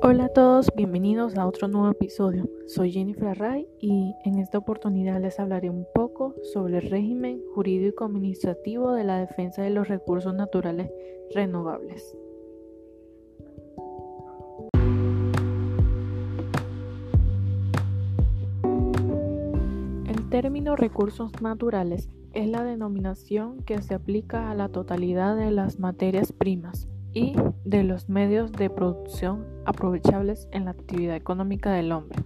Hola a todos, bienvenidos a otro nuevo episodio. Soy Jennifer Ray y en esta oportunidad les hablaré un poco sobre el régimen jurídico administrativo de la defensa de los recursos naturales renovables. El término recursos naturales es la denominación que se aplica a la totalidad de las materias primas y de los medios de producción aprovechables en la actividad económica del hombre.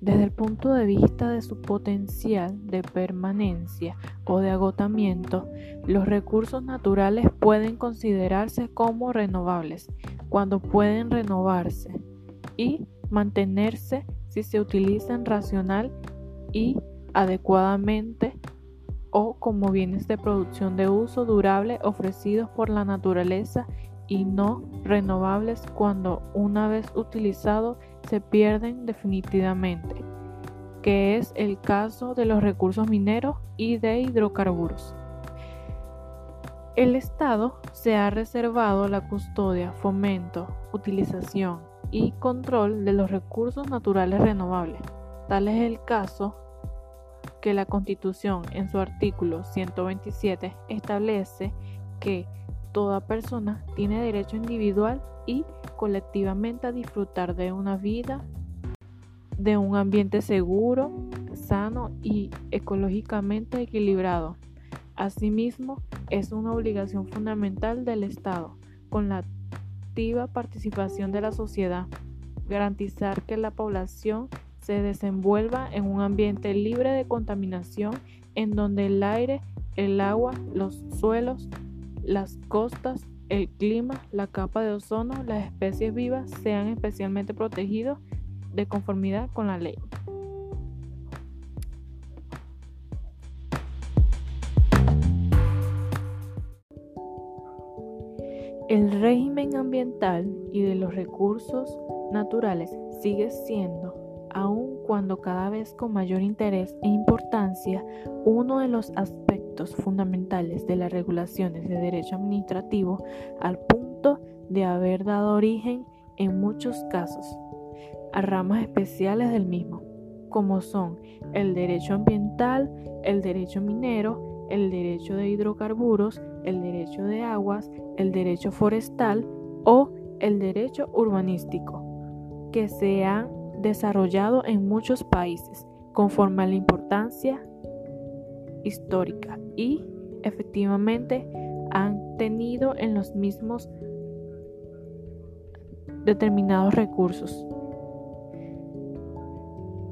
Desde el punto de vista de su potencial de permanencia o de agotamiento, los recursos naturales pueden considerarse como renovables cuando pueden renovarse y mantenerse si se utilizan racional y adecuadamente o como bienes de producción de uso durable ofrecidos por la naturaleza y no renovables cuando una vez utilizados se pierden definitivamente, que es el caso de los recursos mineros y de hidrocarburos. El Estado se ha reservado la custodia, fomento, utilización y control de los recursos naturales renovables. Tal es el caso que la Constitución en su artículo 127 establece que Toda persona tiene derecho individual y colectivamente a disfrutar de una vida, de un ambiente seguro, sano y ecológicamente equilibrado. Asimismo, es una obligación fundamental del Estado, con la activa participación de la sociedad, garantizar que la población se desenvuelva en un ambiente libre de contaminación en donde el aire, el agua, los suelos, las costas, el clima, la capa de ozono, las especies vivas sean especialmente protegidos de conformidad con la ley. El régimen ambiental y de los recursos naturales sigue siendo, aun cuando cada vez con mayor interés e importancia, uno de los fundamentales de las regulaciones de derecho administrativo al punto de haber dado origen en muchos casos a ramas especiales del mismo, como son el derecho ambiental, el derecho minero, el derecho de hidrocarburos, el derecho de aguas, el derecho forestal o el derecho urbanístico, que se han desarrollado en muchos países conforme a la importancia histórica y efectivamente han tenido en los mismos determinados recursos.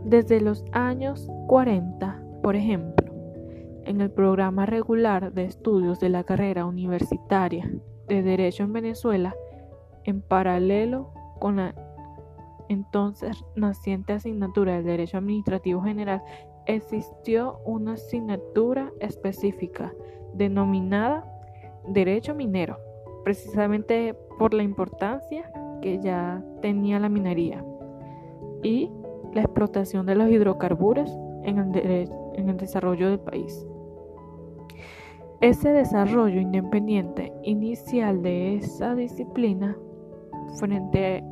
Desde los años 40, por ejemplo, en el programa regular de estudios de la carrera universitaria de Derecho en Venezuela, en paralelo con la entonces naciente asignatura del Derecho Administrativo General existió una asignatura específica denominada Derecho Minero, precisamente por la importancia que ya tenía la minería y la explotación de los hidrocarburos en el, desarrollo del país. Ese desarrollo independiente inicial de esa disciplina frente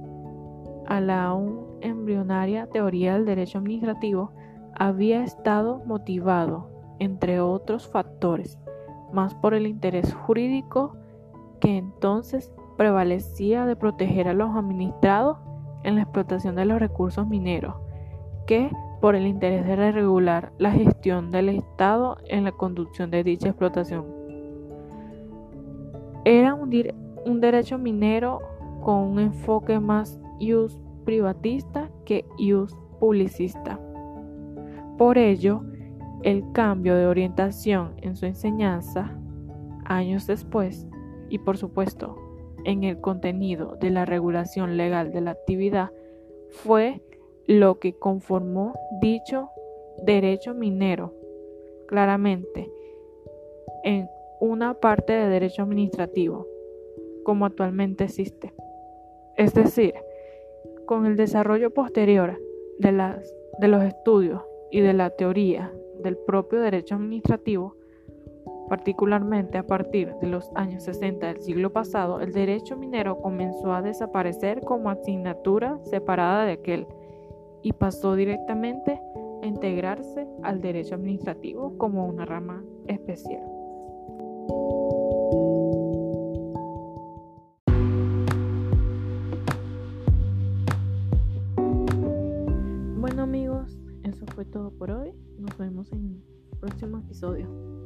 a la aún embrionaria teoría del derecho administrativo había estado motivado, entre otros factores, más por el interés jurídico que entonces prevalecía de proteger a los administrados en la explotación de los recursos mineros, que por el interés de regular la gestión del Estado en la conducción de dicha explotación. Era un, derecho minero con un enfoque más ius privatista que ius publicista. Por ello, el cambio de orientación en su enseñanza, años después, y por supuesto en el contenido de la regulación legal de la actividad, fue lo que conformó dicho derecho minero, claramente, en una parte de derecho administrativo, como actualmente existe. Es decir, con el desarrollo posterior de, los estudios y de la teoría del propio derecho administrativo, Particularmente a partir de los años 60 del siglo pasado, el derecho minero comenzó a desaparecer como asignatura separada de aquel y pasó directamente a integrarse al derecho administrativo como una rama especial. Bueno amigos, eso fue todo por hoy. Nos vemos en el próximo episodio.